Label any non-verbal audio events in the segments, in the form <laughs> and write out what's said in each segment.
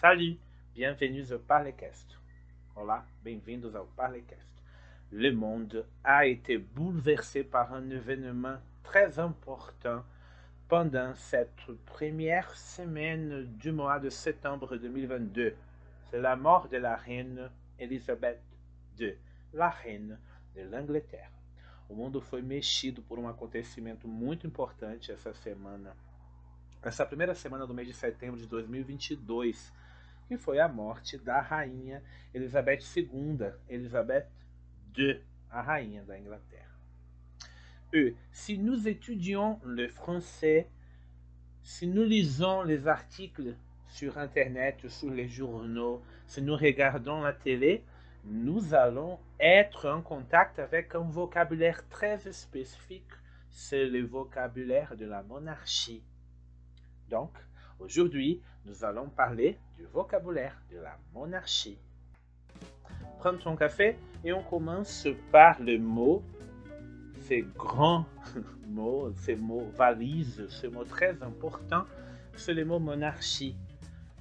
Salut, bienvenue au Parlecast. Olá, bem-vindos ao Parlecast. Le monde a été bouleversé par un événement très important pendant cette première semaine du mois de septembre 2022. C'est la mort de la reine Elizabeth II, la reine de l'Angleterre. O mundo foi mexido por um acontecimento muito importante essa semana. Essa primeira semana do mês de setembro de 2022, que foi a morte da rainha Elizabeth II, Elizabeth II, a rainha da. E, si nous étudions le français, si nous lisons les articles sur Internet, sur les journaux, si nous regardons la télé, nous allons être en contact avec un vocabulaire très spécifique, c'est le vocabulaire de la monarchie. Donc, aujourd'hui, nous allons parler du vocabulaire de la monarchie. Prends ton café et on commence par le mot, ces grands <laughs> mots, ces mots valises, ce mot très important, c'est le mot monarchie.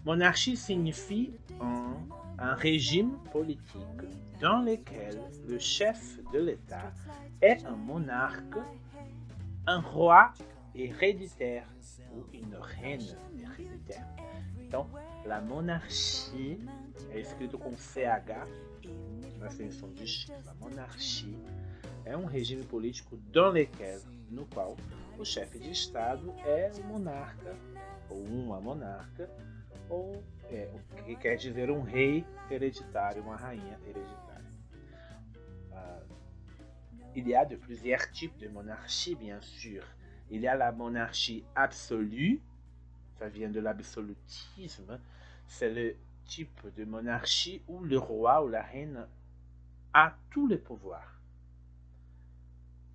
Monarchie signifie un, un régime politique dans lequel le chef de l'État est un monarque, un roi héréditaire ou une reine héréditaire. Donc, la monarchie é escrito com CH na extensão de X. A monarchie é um regime político dans lequel, no qual o chefe de Estado é um monarca ou uma monarca ou é, o que quer dizer um rei hereditário, uma rainha hereditária. Uh, il y a de plusieurs types de monarchie, bien sûr. Il y a la monarchie absolue, ça vient de l'absolutisme, c'est le type de monarchie où le roi ou la reine a tous les pouvoirs.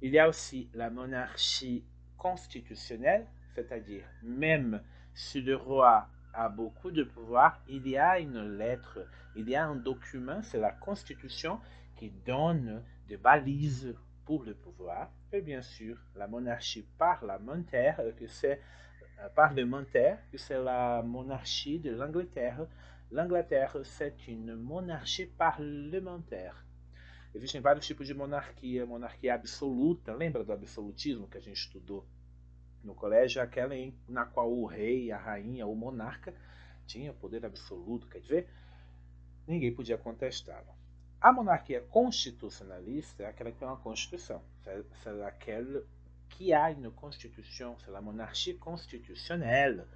Il y a aussi la monarchie constitutionnelle, c'est-à-dire même si le roi a beaucoup de pouvoir, il y a une lettre, il y a un document, c'est la Constitution qui donne des balises pour le pouvoir. Et bien sûr, la monarchie parlementaire, que c'est parlementaire, que c'est la monarchie de l'Angleterre. L'Angleterre, c'est une monarchie parlementaire. Existem vários tipos de monarquia. Monarquia absoluta, lembra do absolutismo que a gente estudou no colégio? Aquela em, na qual o rei, a rainha, o monarca tinha poder absoluto, quer dizer, ninguém podia contestá-lo. A monarquia constitucionalista é aquela que tem uma constituição. C'est laquelle qui a une constitution, c'est la monarchie constitutionnelle,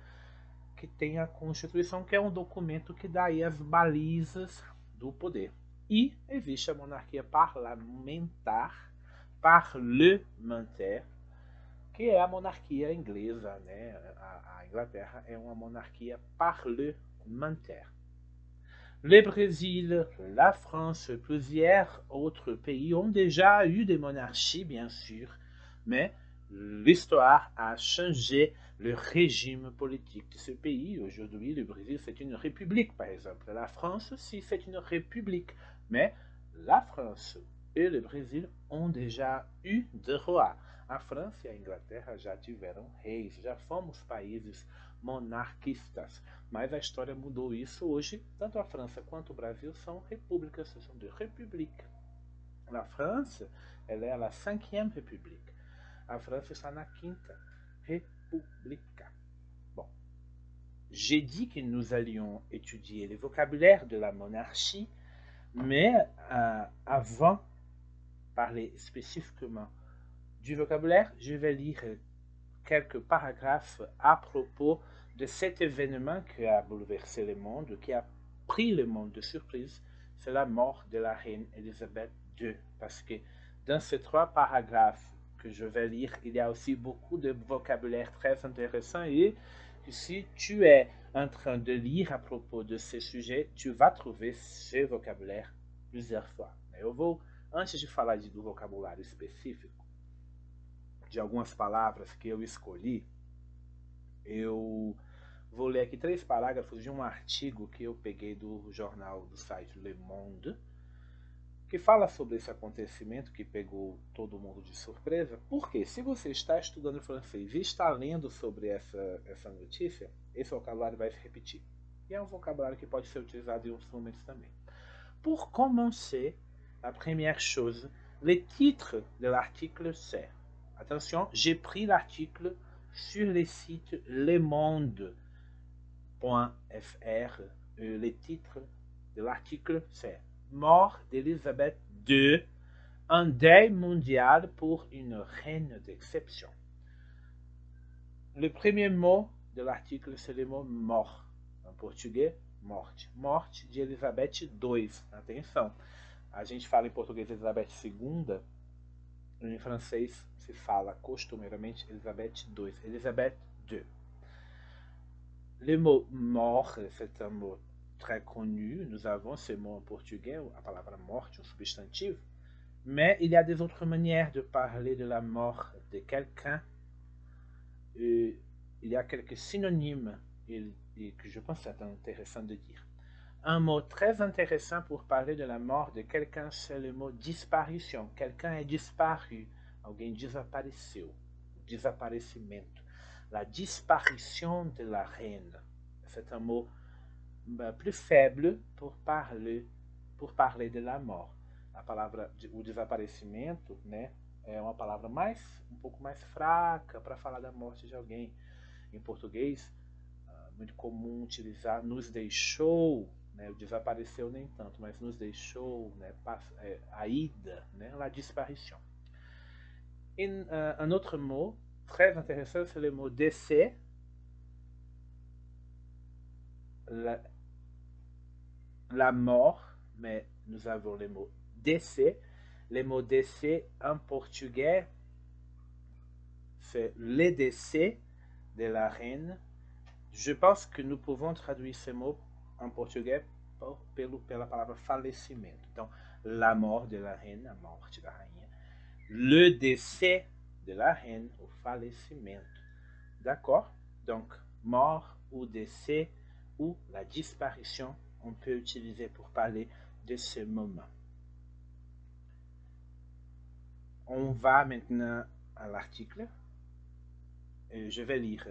que tem a Constituição, que é um documento que dá aí as balizas do poder. E existe a monarquia parlamentar, parlementaire, que é a monarquia inglesa, né? A, a Inglaterra é uma monarquia parlementaire. Le Brésil, la France, plusieurs autres pays ont déjà eu des monarchies, bien sûr, mais l'histoire a changé le régime politique de ce pays. Aujourd'hui, le Brésil, c'est une république, par exemple. La France aussi, c'est une république. Mais la France e le Brasil ont déjà eu de rois. A França e a Inglaterra já tiveram reis, já fomos países monarquistas. Mas a história mudou isso hoje. Tanto a França quanto o Brasil são repúblicas, são de république. Na França, ela é a cinquième république. A França está na quinta république. Bon. J'ai dit que nous allions étudier le vocabulaire de la monarchie, mais euh, avant parler spécifiquement du vocabulaire, je vais lire quelques paragraphes à propos de cet événement qui a bouleversé le monde, qui a pris le monde de surprise, c'est la mort de la reine Elisabeth II. Parce que dans ces trois paragraphes que je vais lire, il y a aussi beaucoup de vocabulaire très intéressant et si tu es en train de lire à propos de ces sujets, tu vas trouver ce vocabulaire plusieurs fois. Eu vou, antes de falar do vocabulário específico, de algumas palavras que eu escolhi, eu vou ler aqui três parágrafos de um artigo que eu peguei do jornal do site Le Monde, que fala sobre esse acontecimento que pegou todo mundo de surpresa. Porque se você está estudando francês e está lendo sobre essa, essa notícia, esse vocabulário vai se repetir. E é um vocabulário que pode ser utilizado em outros momentos também. Pour commencer, la première chose, le titre de l'article c'est. Attention, j'ai pris l'article sur le site lemonde.fr. Le titre de l'article c'est Mort d'Elisabeth II, un deuil mondial pour une reine d'exception. Le premier mot de l'article, c'est le mot mort. En português, morte. Morte de II. Atenção. A gente fala em português Elizabeth II, em francês se fala costumeiramente Elizabeth II. Elizabeth II. Le mot mort, c'est un mot très connu. Nous avons ce mot en portugais, a palavra morte, um substantivo. Mais il y a des autres manières de parler de la mort de quelqu'un. il y a quelques synonymes que je pense c'est intéressant de dire. Un mot très intéressant pour parler de la mort de quelqu'un, c'est le mot disparition. Quelqu'un est disparu. Alguém desapareceu. Desaparecimento. La disparition de la reine. C'est un mot plus faible pour parler, pour parler de la mort. A palavra, o desaparecimento, né, é uma palavra mais, um pouco mais fraca para falar da morte de alguém. Em português, muito comum utilizar nos deixou, né, desapareceu nem tanto, mas nos deixou, né, a ida, né, la disparition. Et uh, un autre mot très intéressant, c'est le mot décès. La, mort, mais nous avons le mot décès. Le mot décès en portugais, c'est le décès de la reine. Je pense que nous pouvons traduire ce mot en português por, pelo, pela palavra falecimento. Então, la mort de la reine, a morte da rainha. Le décès de la reine, o falecimento. D'accord Donc, mort ou décès ou la disparition, on peut utiliser pour parler de ce moment. On va maintenant à l'article. Je vais lire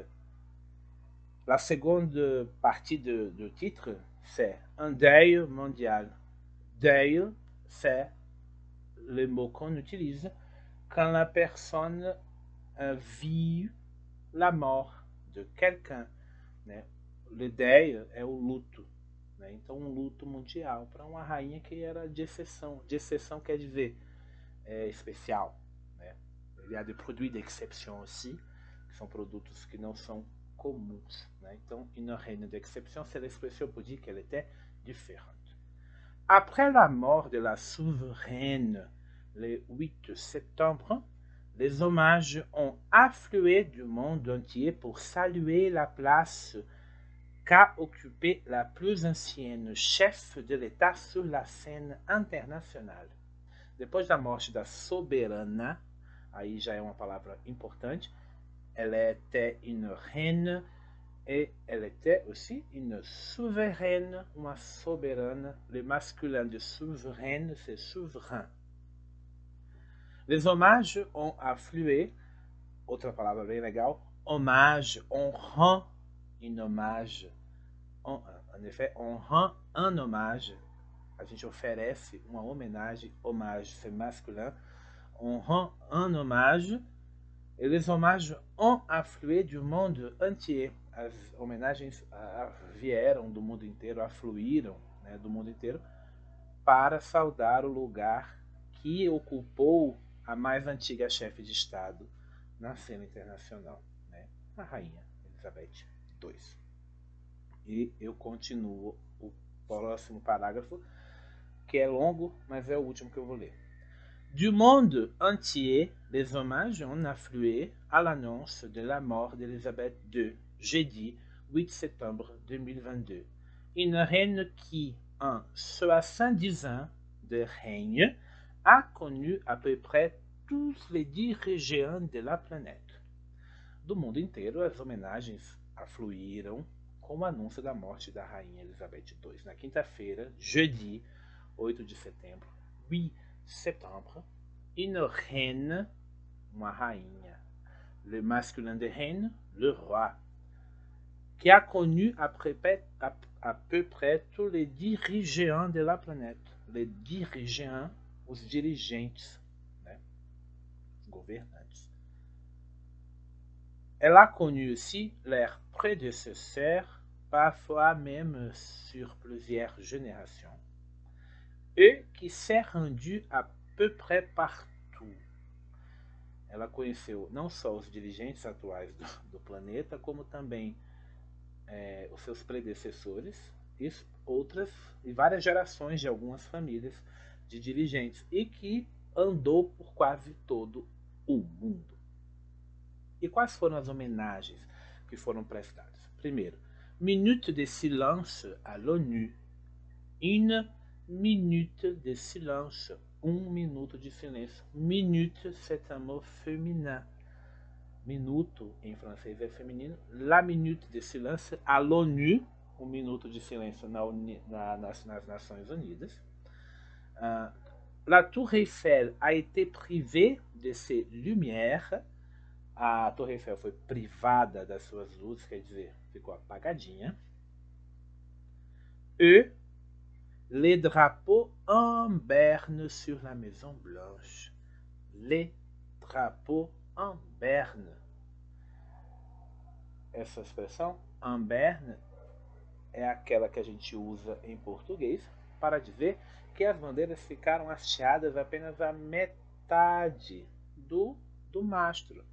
La seconde partie de, titre, c'est un deuil mondial. Deuil, c'est le mot qu'on utilise quand la personne vit la mort de quelqu'un. Né? Le deuil é o luto. Né? Então, um luto mundial para uma rainha que era de exceção. De exceção quer dizer é, especial. Né? Il y a des produits d'exception aussi, que são produtos que não são comuns. Né? Une reine d'exception, c'est l'expression pour dire qu'elle était différente. Après la mort de la souveraine le 8 septembre, les hommages ont afflué du monde entier pour saluer la place qu'a occupée la plus ancienne chef de l'État sur la scène internationale. Depois da morte da soberana, aí já é uma palavra importante, elle était une reine et elle était aussi une souveraine, uma soberane. Le masculin de souveraine, c'est souverain. Les hommages ont afflué, outra palavra bem legal, hommage, on rend un hommage. En effet, on rend un hommage. A gente oferece uma homenagem, hommage, c'est masculin. On rend un hommage les hommages ont afflué du monde entier. As homenagens vieram do mundo inteiro, afluíram né, do mundo inteiro para saudar o lugar que ocupou a mais antiga chefe de Estado na cena internacional, né, a rainha Elizabeth II. E eu continuo o próximo parágrafo, que é longo, mas é o último que eu vou ler. Du monde entier, les hommages ont afflué à l'annonce de la mort d'Elisabeth II, jeudi 8 septembre 2022. Une reine qui, en 70 ans de règne, a connu à peu près tous les dirigeants de la planète. Do mundo inteiro, as homenagens afluíram com o anúncio da morte da rainha Elizabeth II na quinta-feira, jeudi 8 de setembro, 8 septembre, une reine, rainha, le masculin de reine, le roi, qui a connu à, peu près tous les dirigeants de la planète. Les dirigeants, os dirigentes, né? gouvernantes. Elle a connu aussi leurs prédécesseurs, parfois même sur plusieurs générations, et qui s'est rendu à peu près partout. Ela conheceu não só os dirigentes atuais do, do planeta, como também é, os seus predecessores e outras e várias gerações de algumas famílias de dirigentes e que andou por quase todo o mundo. E quais foram as homenagens que foram prestadas? Primeiro, minute de silence à l'ONU. Une minute de silence. Um minuto de silêncio. Minute, c'est un mot féminin. Minuto em francês é feminino. La minute de silence à l'ONU. Um minuto de silêncio na, na, nas, nas, Nações Unidas. Uh, la Tour Eiffel a été privée de ses lumières. A Torre Eiffel foi privada das suas luzes, quer dizer, ficou apagadinha. E les drapeaux en berne sur la Maison Blanche. Les drapeaux en berne. Essa expressão, en berne, é aquela que a gente usa em português para dizer que as bandeiras ficaram hasteadas apenas a metade do, do mastro.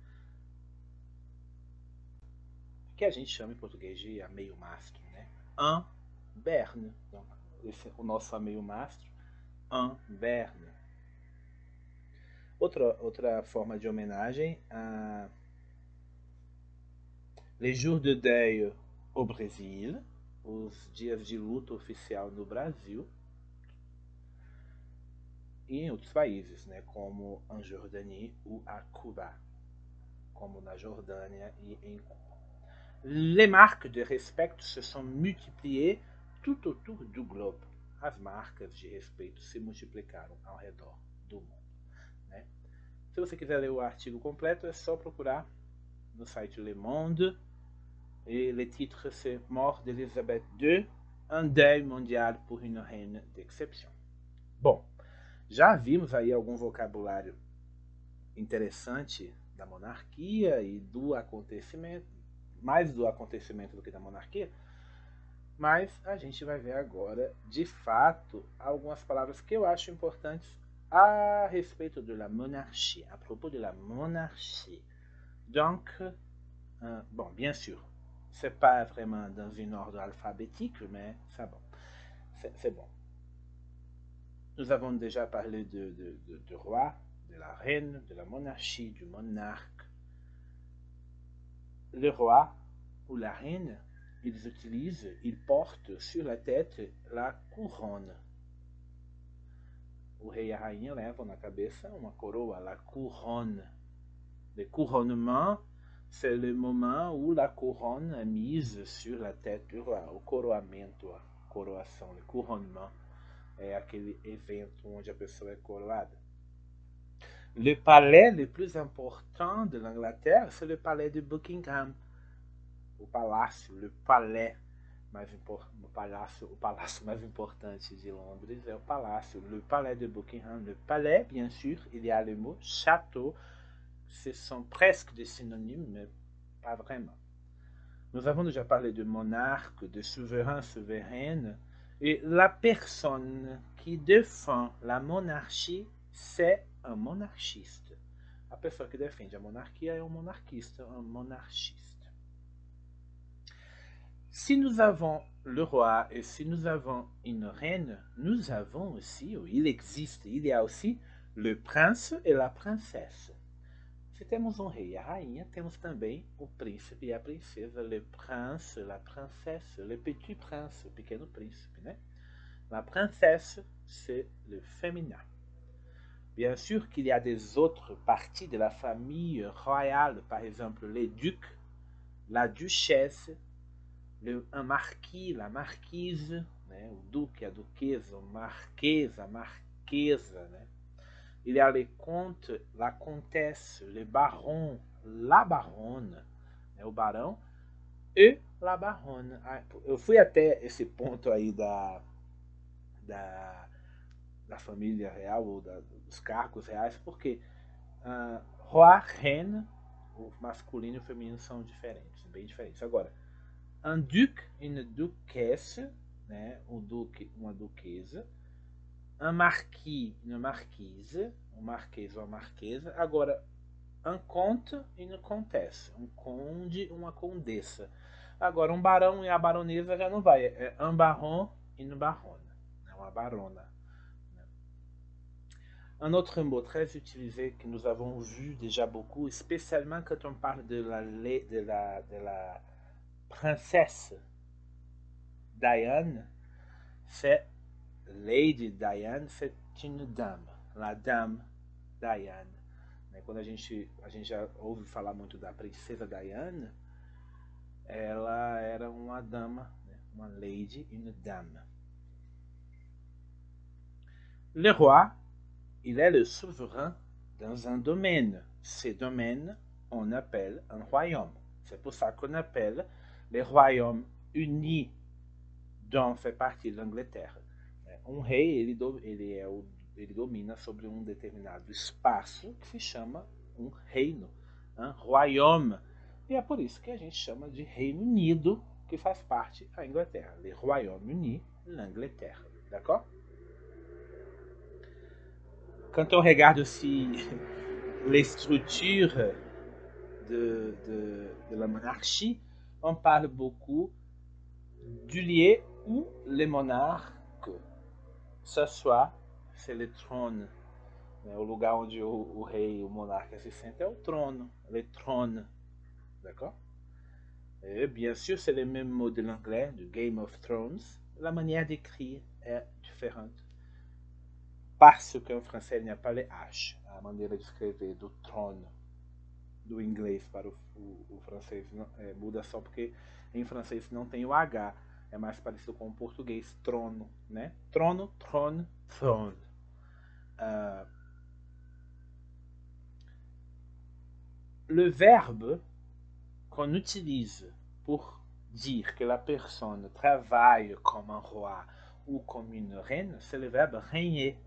Que a gente chama em português de a meio mastro, né? En berne. Então, esse, o nosso a meio mastro. En berne. Outra, outra forma de homenagem a Les Jours de Deuil au Brésil, os dias de luto oficial no Brasil e em outros países, né, como en Jordanie ou a Cuba, como na Jordânia e em Cuba. Les marques de respect se sont multipliées tout autour du globe. As marcas de respeito se multiplicaram ao redor do mundo. Né? Se você quiser ler o artigo completo, é só procurar no site Le Monde. E le titre c'est Mort d'Elisabeth II, un deuil mondial pour une reine d'exception. Bom, já vimos aí algum vocabulário interessante da monarquia e do acontecimento, mais do acontecimento do que da monarquia, mas a gente vai ver agora, de fato, algumas palavras que eu acho importantes a respeito de la monarchie, à propos de la monarchie. Donc, euh, bon, bien sûr, c'est pas vraiment dans un ordre alphabétique, mais c'est bon. C'est bon. Nous avons déjà parlé de, de roi, de la reine, de la monarchie, du monarque. Le roi ou la reine, ils utilisent, ils portent sur la tête la couronne. O rei e a rainha levam na cabeça uma la couronne. Le couronnement, c'est le moment où la couronne est mise sur la tête du roi. O coroamento, a coroação, le couronnement, é aquele evento onde a pessoa é coroada. Le palais le plus important de l'Angleterre, c'est le palais de Buckingham. O palácio, le palais mais o palácio, o palácio mais importante de Londres é o palácio, le palais de Buckingham. Le palais, bien sûr, il y a le mot château. Ce sont presque des synonymes, mais pas vraiment. Nous avons déjà parlé de monarque, de souverain, souveraine. Et la personne qui défend la monarchie, c'est un monarchiste. A pessoa que defende a monarquia é um monarquista, um monarchiste. Si nous avons le roi et si nous avons une reine, nous avons aussi, il existe, il y a aussi le prince et la princesse. Se temos um rei e a rainha, temos também o príncipe e a princesa, le prince, la princesse, le petit prince, o pequeno príncipe? La princesse, c'est le féminin. Bien sûr qu'il y a des autres parties de la famille royale, par exemple les ducs, la duchesse, le, un marquis, la marquise, né? o duque, a duquesa, o marquês, a marquesa. Né? Il y a les comtes, la comtesse, le baron, la baronne, né? o barão, e la baronne. Ah, eu fui até esse ponto aí da, da, da família real, ou da, dos cargos reais, porque uh, roi, reine, o masculino e o feminino são diferentes, bem diferentes. Agora, un duc une duquesse, né, um duque, uma duquesa, un marquis, uma marquise, um marquês ou uma marquesa. Agora, un comte e uma comtesse, um conde uma condessa. Agora, um barão e a baronesa já não vai, é un baron e une baronne, é uma barona. Un autre mot très utilisé que nous avons vu déjà beaucoup, spécialement quand on parle de la, de la, de la princesse Diane, c'est Lady Diane, c'est une dame, la dame Diane. Quando a gente, a gente já ouve falar muito da princesa Diane, ela era uma dama, uma lady e une dame. Le roi il est le souverain dans un domaine. Ces domaines, on appelle un royaume. C'est pour ça qu'on appelle les royaumes unis dont fait partie l'Angleterre. Um rei, ele, do, ele, é o, ele domina sobre um determinado espaço que se chama um reino, um royaume. E é por isso que a gente chama de Reino Unido, que faz parte da Inglaterra. Le Royaume-Uni, l'Angleterre. D'accord quand on regarde aussi les structures de, de, de, la monarchie, on parle beaucoup du lieu où les monarques s'assoient, c'est le trône. Né? O lugar onde o, rei, o monarca se sente é o trono, le trône. D'accord? Bien sûr, c'est le même mot de l'anglais, du Game of Thrones. La manière d'écrire est différente. parce que em francês n'y a pas les H, a maneira de escrever do trono, do inglês para o, o, o francês é, muda só porque em francês não tem o H, é mais parecido com o português, trono, né? Trono, trône, throne. Uh, le verbe qu'on utilise pour dire que la personne travaille comme un roi ou comme une reine, c'est le verbe régner.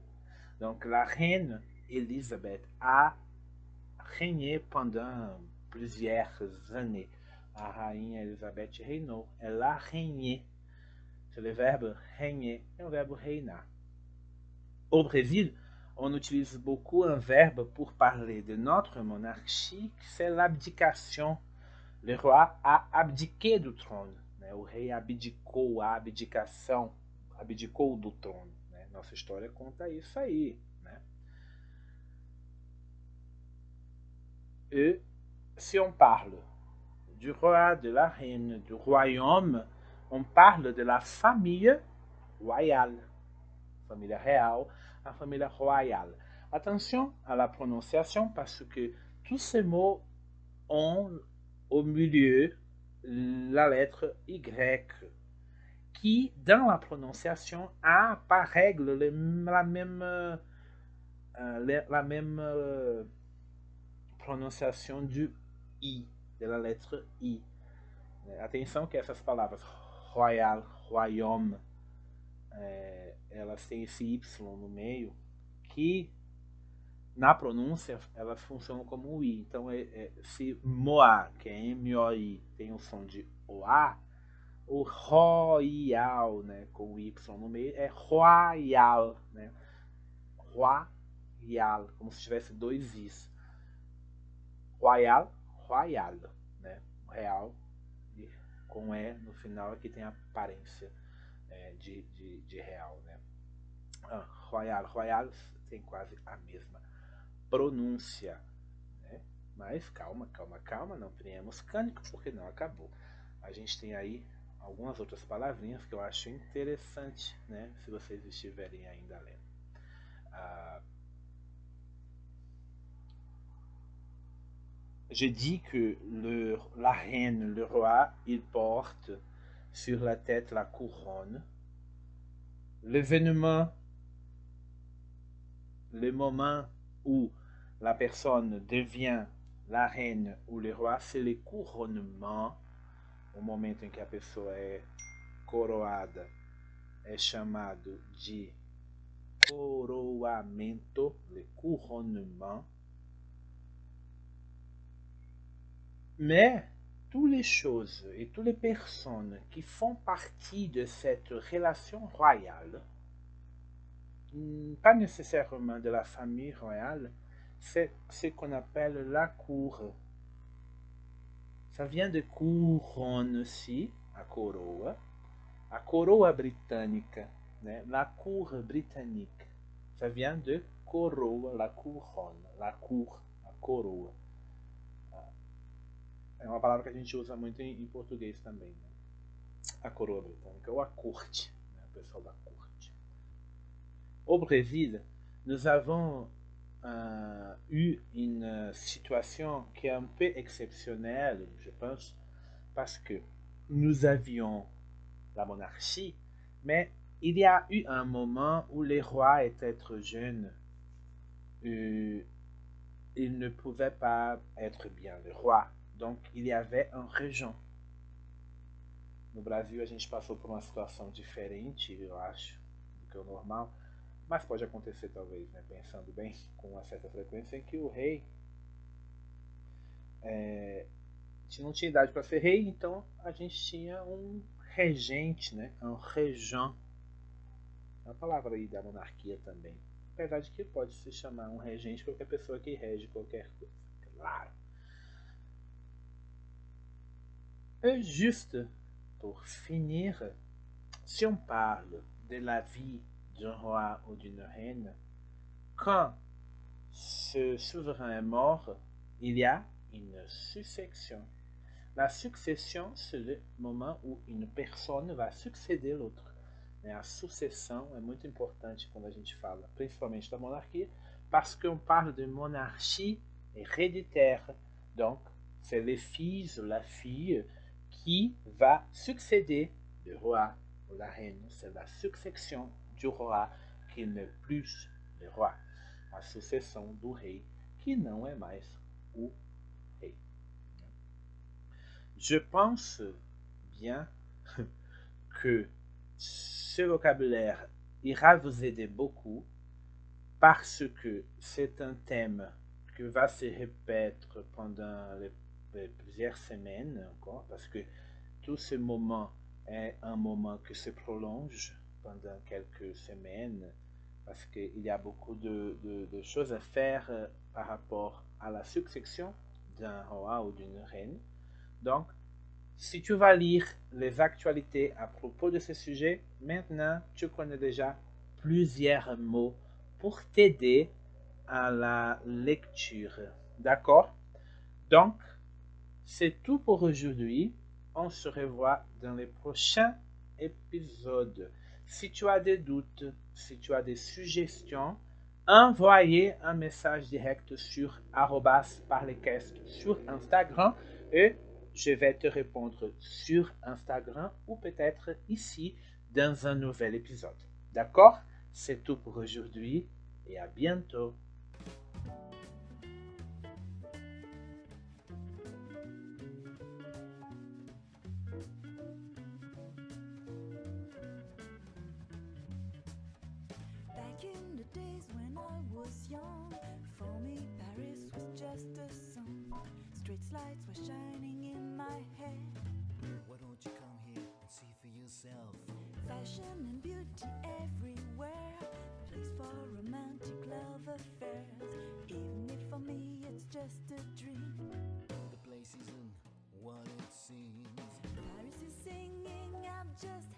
Donc la reine Elisabeth a régné pendant plusieurs années. A rainha Elizabeth reinou. Elle a régné. C'est le verbe. É o verbo reinar. Au Brésil, on utilise beaucoup un verbe pour parler de notre monarchie, c'est l'abdication. Le roi a abdiqué do trono. Né? O rei abdicou, a abdicação, abdicou do trono. Nossa história conta isso aí, né? E si on parle du roi, de la reine, du royaume, on parle de la famille royale. Famille real, a famille royale. Attention à la prononciation parce que tous ces mots ont au milieu la lettre Y qui, dans la prononciation, a par règle la même, euh, la même euh, prononciation du I, de la lettre I. Atenção que essas palavras royal, royaume, é, elas têm esse Y no meio, que na pronúncia elas funcionam como I. Então, é, é, se Moa, que é M-O-I, tem o som de OA, o royal, né, com o Y no meio, é royal, né? Royal, como se tivesse dois Is. Royal, royal, né? Real, com E no final, aqui tem a aparência é, de, de, de, real, né? Ah, royal, royal tem quase a mesma pronúncia, né? Mas calma, calma, calma, não criamos cânico porque não acabou. A gente tem aí algumas outras palavrinhas que eu acho interessante, né, se vocês estiverem ainda lendo. Ah, je dis que la reine, le roi, il porte sur la tête la couronne. L'événement, le moment où la personne devient la reine ou le roi, c'est le couronnement o momento em que a pessoa é coroada é chamado de coroamento, le couronnement. Mais toutes les choses et toutes les personnes qui font partie de cette relation royale, pas nécessairement de la famille royale, c'est ce qu'on appelle la cour. Ça vient de couronne aussi, a coroa, a coroa né? la cour britannique. Ça vient de coroa, la couronne, la cour, a coroa. É uma palavra que a gente usa muito em, em português também, né? A coroa britânica, ou a corte, né? o pessoal da corte. Au Brésil, nous avons euh, eu une situation qui est un peu exceptionnelle, je pense, parce que nous avions la monarchie, mais il y a eu un moment où les rois étaient trop jeunes. Euh, ils ne pouvaient pas être bien le roi. Donc, il y avait un régent. No Brasil, a gente passou por uma situação diferente, eu acho, do que o normal. Mas pode acontecer, talvez, né, pensando bem, com uma certa frequência, em que o rei é, não tinha idade para ser rei, então a gente tinha um regente, né, um regent. É uma palavra aí da monarquia também. Apesar de que pode se chamar um regente qualquer pessoa que rege qualquer coisa, claro. Juste pour finir, si on parle de la vie d'un roi ou d'une reine, quand ce souverain est mort, il y a une succession. La succession, c'est le moment où une personne vai suceder l'autre. A sucessão é muito importante quando a gente fala, principalmente da monarquia, parce qu'on parle de monarchie héréditaire. Donc, c'est les fils ou la fille qui va succéder le roi ou la reine. C'est la succession du roi qui n'est plus le roi. A sucessão do rei que não é mais o rei. Je pense bien <laughs> que ce vocabulaire ira vous aider beaucoup parce que c'est un thème qui va se répéter pendant les plusieurs semaines encore, parce que tout ce moment est un moment qui se prolonge pendant quelques semaines, parce qu'il y a beaucoup de, choses à faire euh, par rapport à la succession d'un roi ou d'une reine. Donc, si tu vas lire les actualités à propos de ce sujet, maintenant tu connais déjà plusieurs mots pour t'aider à la lecture. D'accord? Donc, c'est tout pour aujourd'hui. On se revoit dans les prochains épisodes. Si tu as des doutes, si tu as des suggestions, envoyez un message direct sur parlecast sur Instagram et je vais te répondre sur Instagram ou peut-être ici dans un nouvel épisode. D'accord? C'est tout pour aujourd'hui et à bientôt. was young. For me, Paris was just a song. Street lights were shining in my head. Why don't you come here and see for yourself? Fashion and beauty everywhere. Place for romantic love affairs. Even if for me it's just a dream. The place isn't what it seems. Paris is singing, I'm just